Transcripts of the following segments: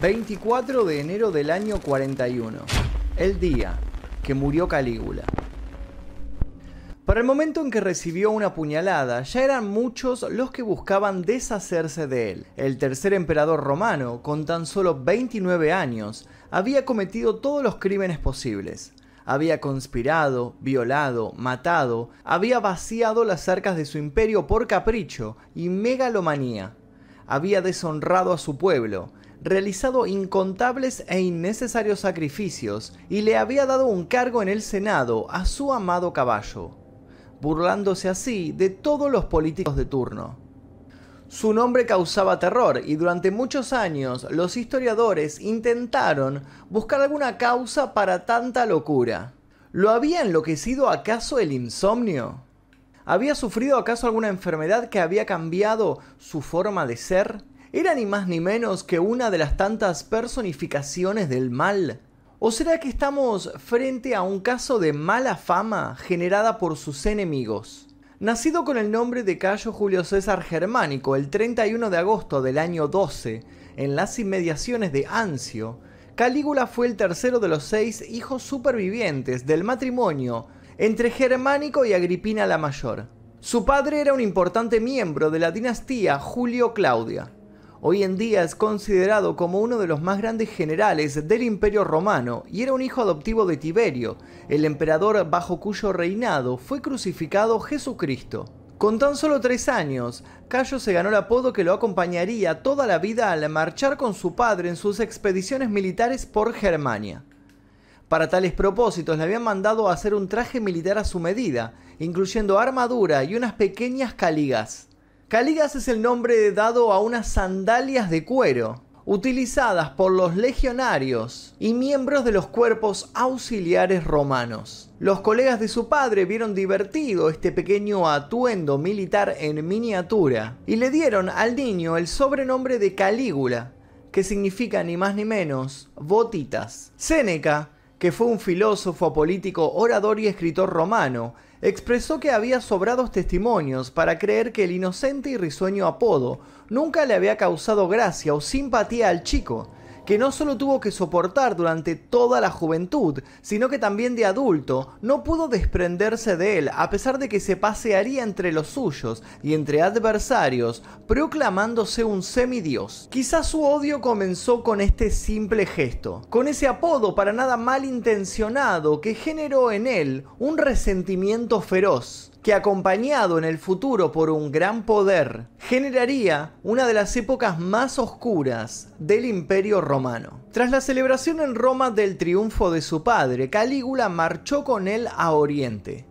24 de enero del año 41, el día que murió Calígula. Para el momento en que recibió una puñalada, ya eran muchos los que buscaban deshacerse de él. El tercer emperador romano, con tan solo 29 años, había cometido todos los crímenes posibles. Había conspirado, violado, matado, había vaciado las arcas de su imperio por capricho y megalomanía. Había deshonrado a su pueblo, realizado incontables e innecesarios sacrificios y le había dado un cargo en el Senado a su amado caballo, burlándose así de todos los políticos de turno. Su nombre causaba terror y durante muchos años los historiadores intentaron buscar alguna causa para tanta locura. ¿Lo había enloquecido acaso el insomnio? ¿Había sufrido acaso alguna enfermedad que había cambiado su forma de ser? ¿Era ni más ni menos que una de las tantas personificaciones del mal? ¿O será que estamos frente a un caso de mala fama generada por sus enemigos? Nacido con el nombre de Cayo Julio César Germánico el 31 de agosto del año 12, en las inmediaciones de Ancio, Calígula fue el tercero de los seis hijos supervivientes del matrimonio entre Germánico y Agripina la Mayor. Su padre era un importante miembro de la dinastía Julio Claudia. Hoy en día es considerado como uno de los más grandes generales del Imperio Romano y era un hijo adoptivo de Tiberio, el emperador bajo cuyo reinado fue crucificado Jesucristo. Con tan solo tres años, Cayo se ganó el apodo que lo acompañaría toda la vida al marchar con su padre en sus expediciones militares por Germania. Para tales propósitos le habían mandado hacer un traje militar a su medida, incluyendo armadura y unas pequeñas caligas. Caligas es el nombre dado a unas sandalias de cuero, utilizadas por los legionarios y miembros de los cuerpos auxiliares romanos. Los colegas de su padre vieron divertido este pequeño atuendo militar en miniatura y le dieron al niño el sobrenombre de Calígula, que significa ni más ni menos botitas. Séneca, que fue un filósofo, político, orador y escritor romano, expresó que había sobrados testimonios para creer que el inocente y risueño apodo nunca le había causado gracia o simpatía al chico, que no solo tuvo que soportar durante toda la juventud, sino que también de adulto no pudo desprenderse de él a pesar de que se pasearía entre los suyos y entre adversarios, proclamándose un semidios. Quizás su odio comenzó con este simple gesto, con ese apodo para nada malintencionado que generó en él un resentimiento feroz que acompañado en el futuro por un gran poder, generaría una de las épocas más oscuras del imperio romano. Tras la celebración en Roma del triunfo de su padre, Calígula marchó con él a Oriente.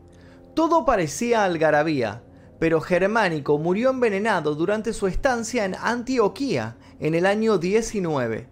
Todo parecía algarabía, pero Germánico murió envenenado durante su estancia en Antioquía en el año 19.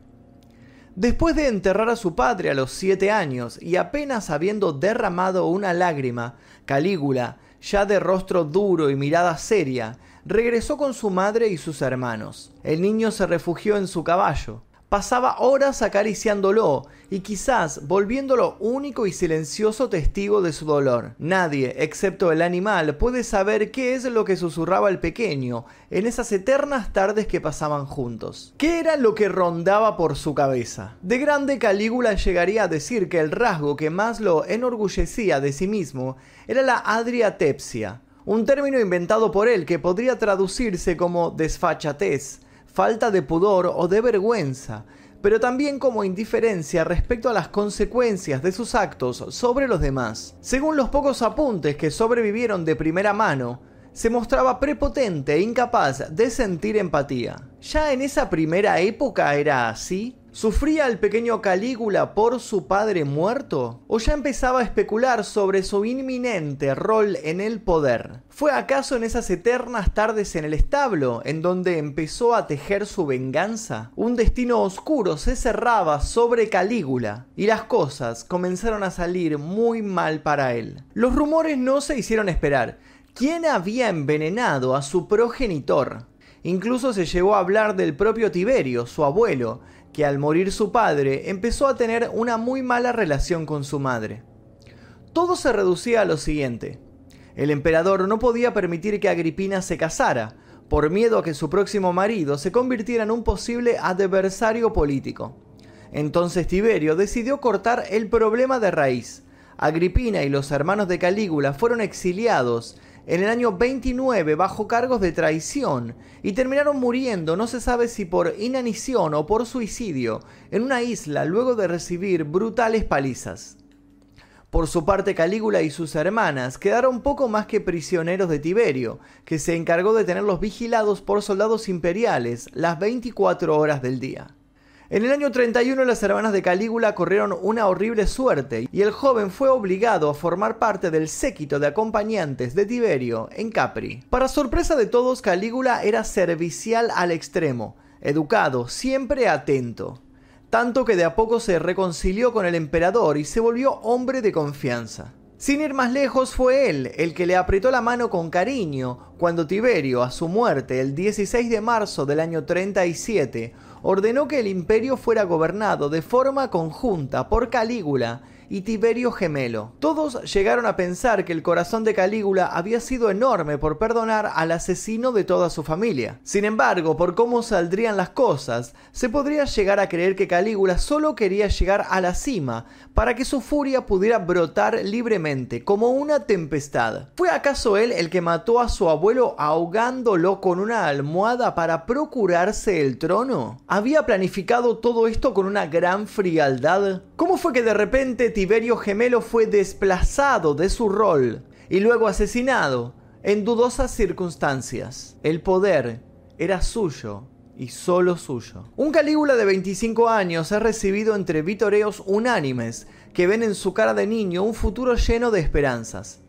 Después de enterrar a su padre a los siete años y apenas habiendo derramado una lágrima, Calígula ya de rostro duro y mirada seria, regresó con su madre y sus hermanos. El niño se refugió en su caballo. Pasaba horas acariciándolo y quizás volviéndolo único y silencioso testigo de su dolor. Nadie, excepto el animal, puede saber qué es lo que susurraba el pequeño en esas eternas tardes que pasaban juntos. ¿Qué era lo que rondaba por su cabeza? De grande Calígula llegaría a decir que el rasgo que más lo enorgullecía de sí mismo era la adriatepsia, un término inventado por él que podría traducirse como desfachatez, falta de pudor o de vergüenza, pero también como indiferencia respecto a las consecuencias de sus actos sobre los demás. Según los pocos apuntes que sobrevivieron de primera mano, se mostraba prepotente e incapaz de sentir empatía. ¿Ya en esa primera época era así? ¿Sufría el pequeño Calígula por su padre muerto? ¿O ya empezaba a especular sobre su inminente rol en el poder? ¿Fue acaso en esas eternas tardes en el establo en donde empezó a tejer su venganza? Un destino oscuro se cerraba sobre Calígula y las cosas comenzaron a salir muy mal para él. Los rumores no se hicieron esperar. ¿Quién había envenenado a su progenitor? Incluso se llegó a hablar del propio Tiberio, su abuelo, que al morir su padre empezó a tener una muy mala relación con su madre. Todo se reducía a lo siguiente. El emperador no podía permitir que Agripina se casara, por miedo a que su próximo marido se convirtiera en un posible adversario político. Entonces Tiberio decidió cortar el problema de raíz. Agripina y los hermanos de Calígula fueron exiliados en el año 29 bajo cargos de traición y terminaron muriendo, no se sabe si por inanición o por suicidio, en una isla luego de recibir brutales palizas. Por su parte, Calígula y sus hermanas quedaron poco más que prisioneros de Tiberio, que se encargó de tenerlos vigilados por soldados imperiales las 24 horas del día. En el año 31 las hermanas de Calígula corrieron una horrible suerte y el joven fue obligado a formar parte del séquito de acompañantes de Tiberio en Capri. Para sorpresa de todos, Calígula era servicial al extremo, educado, siempre atento. Tanto que de a poco se reconcilió con el emperador y se volvió hombre de confianza. Sin ir más lejos, fue él el que le apretó la mano con cariño cuando Tiberio, a su muerte el 16 de marzo del año 37, ordenó que el imperio fuera gobernado de forma conjunta por Calígula y Tiberio Gemelo. Todos llegaron a pensar que el corazón de Calígula había sido enorme por perdonar al asesino de toda su familia. Sin embargo, por cómo saldrían las cosas, se podría llegar a creer que Calígula solo quería llegar a la cima para que su furia pudiera brotar libremente, como una tempestad. ¿Fue acaso él el que mató a su abuelo ahogándolo con una almohada para procurarse el trono? ¿Había planificado todo esto con una gran frialdad? ¿Cómo fue que de repente Tiberio Gemelo fue desplazado de su rol y luego asesinado en dudosas circunstancias. El poder era suyo y solo suyo. Un Calígula de 25 años ha recibido entre vitoreos unánimes que ven en su cara de niño un futuro lleno de esperanzas.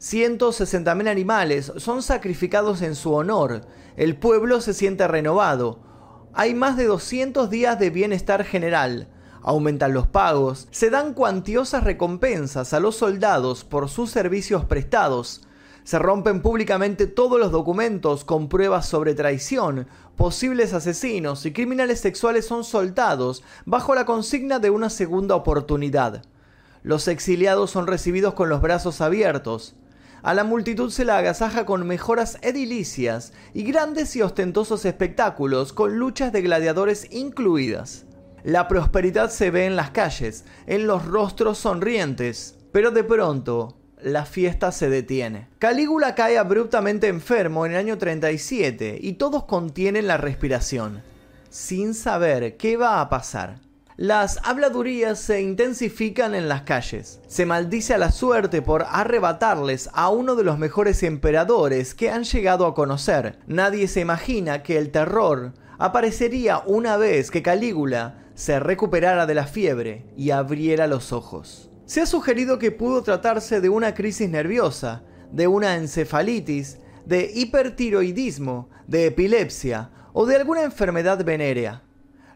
160.000 animales son sacrificados en su honor, el pueblo se siente renovado, hay más de 200 días de bienestar general, aumentan los pagos, se dan cuantiosas recompensas a los soldados por sus servicios prestados, se rompen públicamente todos los documentos con pruebas sobre traición, posibles asesinos y criminales sexuales son soltados bajo la consigna de una segunda oportunidad. Los exiliados son recibidos con los brazos abiertos. A la multitud se la agasaja con mejoras edilicias y grandes y ostentosos espectáculos con luchas de gladiadores incluidas. La prosperidad se ve en las calles, en los rostros sonrientes, pero de pronto la fiesta se detiene. Calígula cae abruptamente enfermo en el año 37 y todos contienen la respiración, sin saber qué va a pasar. Las habladurías se intensifican en las calles. Se maldice a la suerte por arrebatarles a uno de los mejores emperadores que han llegado a conocer. Nadie se imagina que el terror aparecería una vez que Calígula se recuperara de la fiebre y abriera los ojos. Se ha sugerido que pudo tratarse de una crisis nerviosa, de una encefalitis, de hipertiroidismo, de epilepsia o de alguna enfermedad venérea.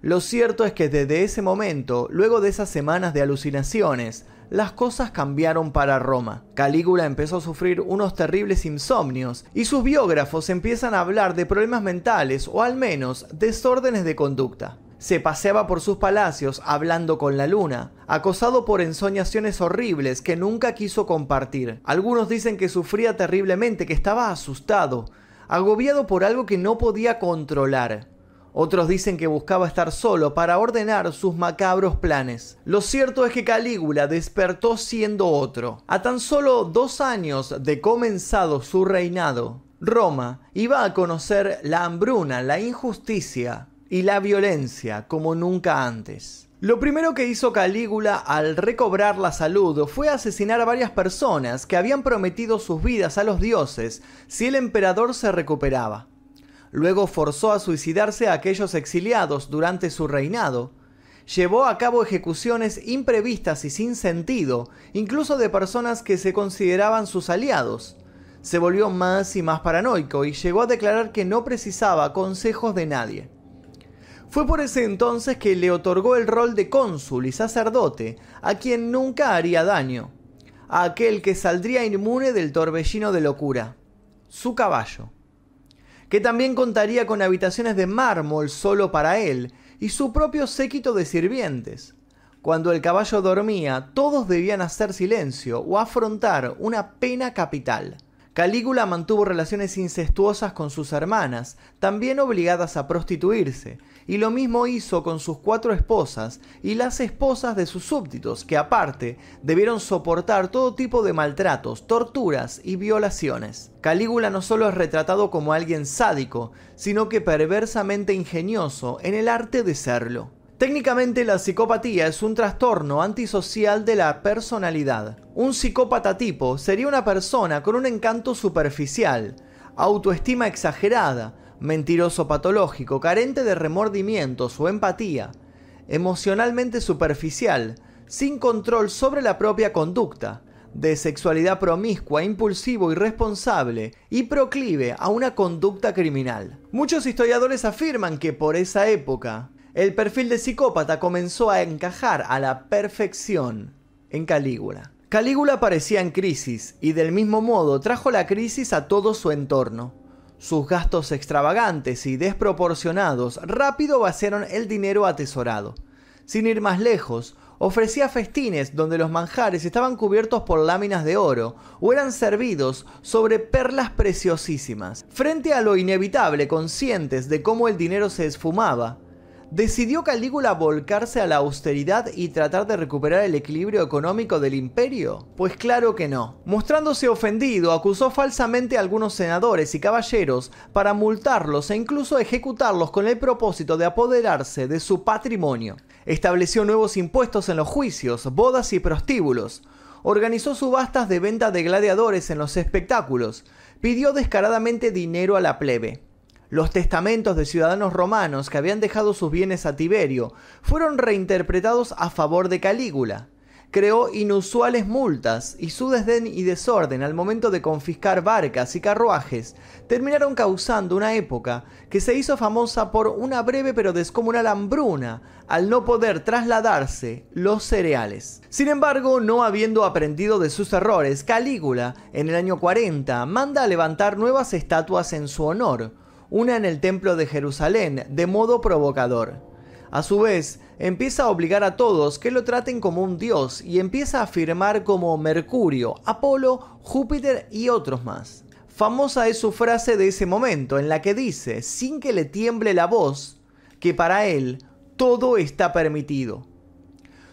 Lo cierto es que desde ese momento, luego de esas semanas de alucinaciones, las cosas cambiaron para Roma. Calígula empezó a sufrir unos terribles insomnios y sus biógrafos empiezan a hablar de problemas mentales o al menos desórdenes de conducta se paseaba por sus palacios hablando con la luna, acosado por ensoñaciones horribles que nunca quiso compartir. Algunos dicen que sufría terriblemente, que estaba asustado, agobiado por algo que no podía controlar. Otros dicen que buscaba estar solo para ordenar sus macabros planes. Lo cierto es que Calígula despertó siendo otro. A tan solo dos años de comenzado su reinado, Roma iba a conocer la hambruna, la injusticia, y la violencia como nunca antes. Lo primero que hizo Calígula al recobrar la salud fue asesinar a varias personas que habían prometido sus vidas a los dioses si el emperador se recuperaba. Luego forzó a suicidarse a aquellos exiliados durante su reinado. Llevó a cabo ejecuciones imprevistas y sin sentido, incluso de personas que se consideraban sus aliados. Se volvió más y más paranoico y llegó a declarar que no precisaba consejos de nadie. Fue por ese entonces que le otorgó el rol de cónsul y sacerdote a quien nunca haría daño, a aquel que saldría inmune del torbellino de locura, su caballo, que también contaría con habitaciones de mármol solo para él y su propio séquito de sirvientes. Cuando el caballo dormía, todos debían hacer silencio o afrontar una pena capital. Calígula mantuvo relaciones incestuosas con sus hermanas, también obligadas a prostituirse, y lo mismo hizo con sus cuatro esposas y las esposas de sus súbditos, que aparte debieron soportar todo tipo de maltratos, torturas y violaciones. Calígula no solo es retratado como alguien sádico, sino que perversamente ingenioso en el arte de serlo. Técnicamente la psicopatía es un trastorno antisocial de la personalidad. Un psicópata tipo sería una persona con un encanto superficial, autoestima exagerada, mentiroso patológico, carente de remordimientos o empatía, emocionalmente superficial, sin control sobre la propia conducta, de sexualidad promiscua, impulsivo, irresponsable y proclive a una conducta criminal. Muchos historiadores afirman que por esa época el perfil de psicópata comenzó a encajar a la perfección en Calígula. Calígula parecía en crisis y del mismo modo trajo la crisis a todo su entorno. Sus gastos extravagantes y desproporcionados rápido vaciaron el dinero atesorado. Sin ir más lejos, ofrecía festines donde los manjares estaban cubiertos por láminas de oro o eran servidos sobre perlas preciosísimas. Frente a lo inevitable, conscientes de cómo el dinero se esfumaba, ¿Decidió Calígula volcarse a la austeridad y tratar de recuperar el equilibrio económico del imperio? Pues claro que no. Mostrándose ofendido, acusó falsamente a algunos senadores y caballeros para multarlos e incluso ejecutarlos con el propósito de apoderarse de su patrimonio. Estableció nuevos impuestos en los juicios, bodas y prostíbulos. Organizó subastas de venta de gladiadores en los espectáculos. Pidió descaradamente dinero a la plebe. Los testamentos de ciudadanos romanos que habían dejado sus bienes a Tiberio fueron reinterpretados a favor de Calígula. Creó inusuales multas y su desdén y desorden al momento de confiscar barcas y carruajes terminaron causando una época que se hizo famosa por una breve pero descomunal hambruna al no poder trasladarse los cereales. Sin embargo, no habiendo aprendido de sus errores, Calígula, en el año 40, manda a levantar nuevas estatuas en su honor, una en el templo de Jerusalén, de modo provocador. A su vez, empieza a obligar a todos que lo traten como un dios y empieza a afirmar como Mercurio, Apolo, Júpiter y otros más. Famosa es su frase de ese momento en la que dice, sin que le tiemble la voz, que para él todo está permitido.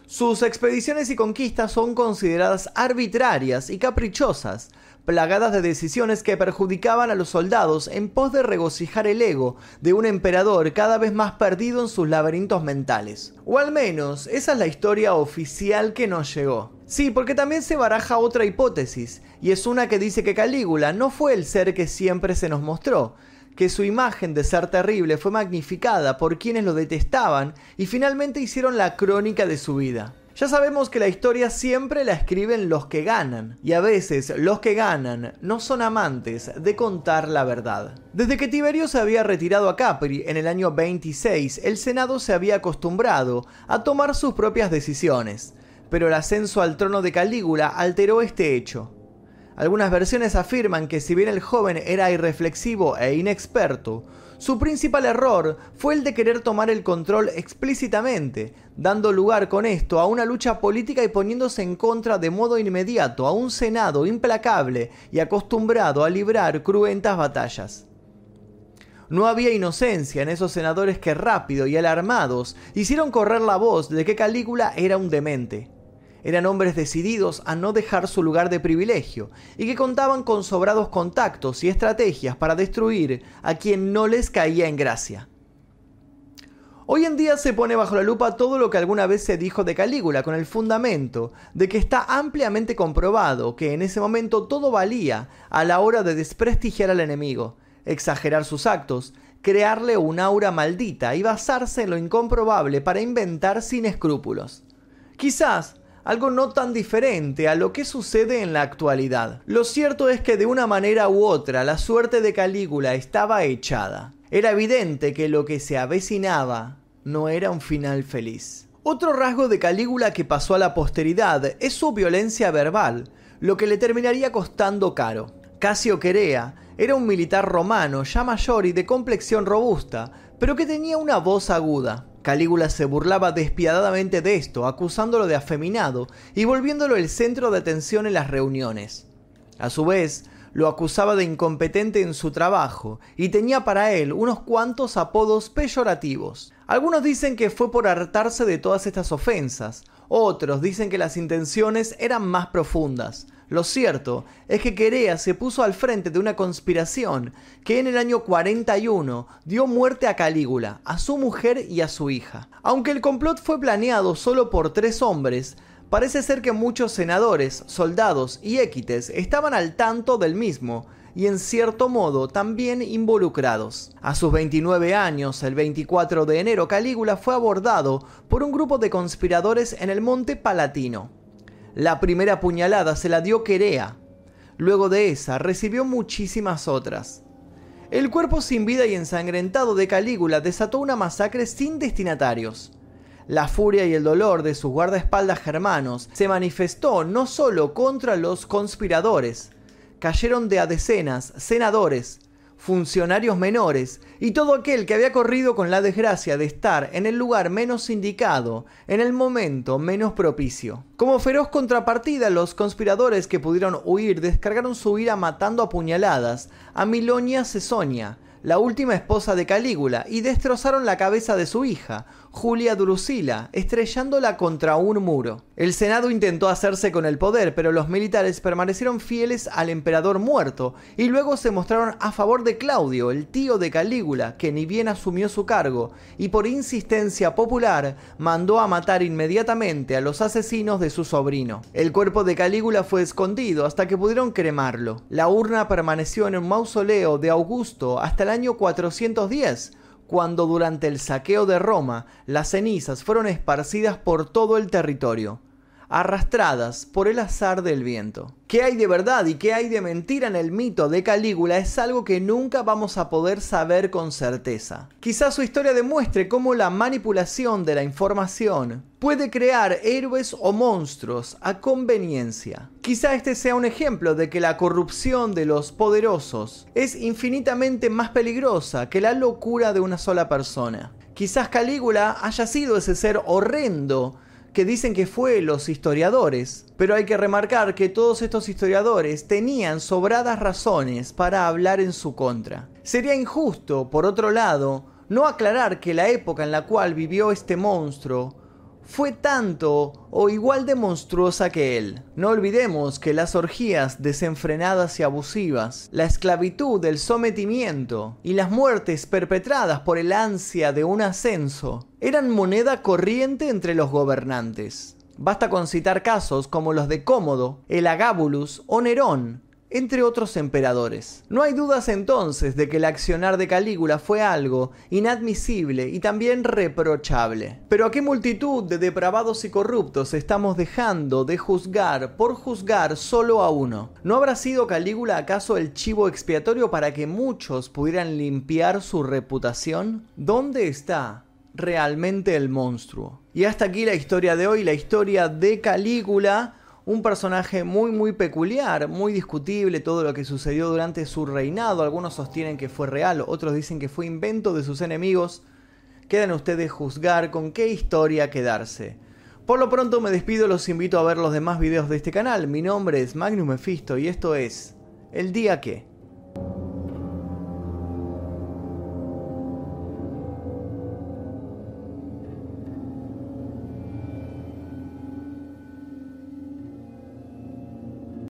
Sus expediciones y conquistas son consideradas arbitrarias y caprichosas, plagadas de decisiones que perjudicaban a los soldados en pos de regocijar el ego de un emperador cada vez más perdido en sus laberintos mentales. O al menos, esa es la historia oficial que nos llegó. Sí, porque también se baraja otra hipótesis, y es una que dice que Calígula no fue el ser que siempre se nos mostró, que su imagen de ser terrible fue magnificada por quienes lo detestaban y finalmente hicieron la crónica de su vida. Ya sabemos que la historia siempre la escriben los que ganan, y a veces los que ganan no son amantes de contar la verdad. Desde que Tiberio se había retirado a Capri en el año 26, el Senado se había acostumbrado a tomar sus propias decisiones, pero el ascenso al trono de Calígula alteró este hecho. Algunas versiones afirman que si bien el joven era irreflexivo e inexperto, su principal error fue el de querer tomar el control explícitamente, dando lugar con esto a una lucha política y poniéndose en contra de modo inmediato a un Senado implacable y acostumbrado a librar cruentas batallas. No había inocencia en esos senadores que rápido y alarmados hicieron correr la voz de que Calígula era un demente eran hombres decididos a no dejar su lugar de privilegio y que contaban con sobrados contactos y estrategias para destruir a quien no les caía en gracia. Hoy en día se pone bajo la lupa todo lo que alguna vez se dijo de Calígula con el fundamento de que está ampliamente comprobado que en ese momento todo valía a la hora de desprestigiar al enemigo, exagerar sus actos, crearle un aura maldita y basarse en lo incomprobable para inventar sin escrúpulos. Quizás algo no tan diferente a lo que sucede en la actualidad. Lo cierto es que de una manera u otra la suerte de Calígula estaba echada. Era evidente que lo que se avecinaba no era un final feliz. Otro rasgo de Calígula que pasó a la posteridad es su violencia verbal, lo que le terminaría costando caro. Casio Querea era un militar romano ya mayor y de complexión robusta, pero que tenía una voz aguda. Calígula se burlaba despiadadamente de esto, acusándolo de afeminado y volviéndolo el centro de atención en las reuniones. A su vez, lo acusaba de incompetente en su trabajo y tenía para él unos cuantos apodos peyorativos. Algunos dicen que fue por hartarse de todas estas ofensas, otros dicen que las intenciones eran más profundas. Lo cierto es que Querea se puso al frente de una conspiración que en el año 41 dio muerte a Calígula, a su mujer y a su hija. Aunque el complot fue planeado solo por tres hombres, parece ser que muchos senadores, soldados y équites estaban al tanto del mismo y en cierto modo también involucrados. A sus 29 años, el 24 de enero, Calígula fue abordado por un grupo de conspiradores en el monte Palatino. La primera puñalada se la dio Querea. Luego de esa recibió muchísimas otras. El cuerpo sin vida y ensangrentado de Calígula desató una masacre sin destinatarios. La furia y el dolor de sus guardaespaldas germanos se manifestó no solo contra los conspiradores, cayeron de a decenas senadores, funcionarios menores y todo aquel que había corrido con la desgracia de estar en el lugar menos indicado, en el momento menos propicio. Como feroz contrapartida, los conspiradores que pudieron huir descargaron su ira matando a puñaladas a Milonia Cesonia, la última esposa de Calígula, y destrozaron la cabeza de su hija, Julia Drusila, estrellándola contra un muro. El Senado intentó hacerse con el poder, pero los militares permanecieron fieles al emperador muerto y luego se mostraron a favor de Claudio, el tío de Calígula, que ni bien asumió su cargo y por insistencia popular mandó a matar inmediatamente a los asesinos de su sobrino. El cuerpo de Calígula fue escondido hasta que pudieron cremarlo. La urna permaneció en un mausoleo de Augusto hasta el año 410, cuando durante el saqueo de Roma las cenizas fueron esparcidas por todo el territorio arrastradas por el azar del viento. ¿Qué hay de verdad y qué hay de mentira en el mito de Calígula es algo que nunca vamos a poder saber con certeza. Quizás su historia demuestre cómo la manipulación de la información puede crear héroes o monstruos a conveniencia. Quizá este sea un ejemplo de que la corrupción de los poderosos es infinitamente más peligrosa que la locura de una sola persona. Quizás Calígula haya sido ese ser horrendo que dicen que fue los historiadores, pero hay que remarcar que todos estos historiadores tenían sobradas razones para hablar en su contra. Sería injusto, por otro lado, no aclarar que la época en la cual vivió este monstruo fue tanto o igual de monstruosa que él. No olvidemos que las orgías desenfrenadas y abusivas, la esclavitud del sometimiento y las muertes perpetradas por el ansia de un ascenso eran moneda corriente entre los gobernantes. Basta con citar casos como los de Cómodo, el Agábulus o Nerón, entre otros emperadores. No hay dudas entonces de que el accionar de Calígula fue algo inadmisible y también reprochable. Pero a qué multitud de depravados y corruptos estamos dejando de juzgar por juzgar solo a uno. ¿No habrá sido Calígula acaso el chivo expiatorio para que muchos pudieran limpiar su reputación? ¿Dónde está realmente el monstruo? Y hasta aquí la historia de hoy, la historia de Calígula un personaje muy muy peculiar, muy discutible todo lo que sucedió durante su reinado. Algunos sostienen que fue real, otros dicen que fue invento de sus enemigos. Quedan ustedes juzgar con qué historia quedarse. Por lo pronto me despido, los invito a ver los demás videos de este canal. Mi nombre es Magnus Mephisto y esto es El Día Que.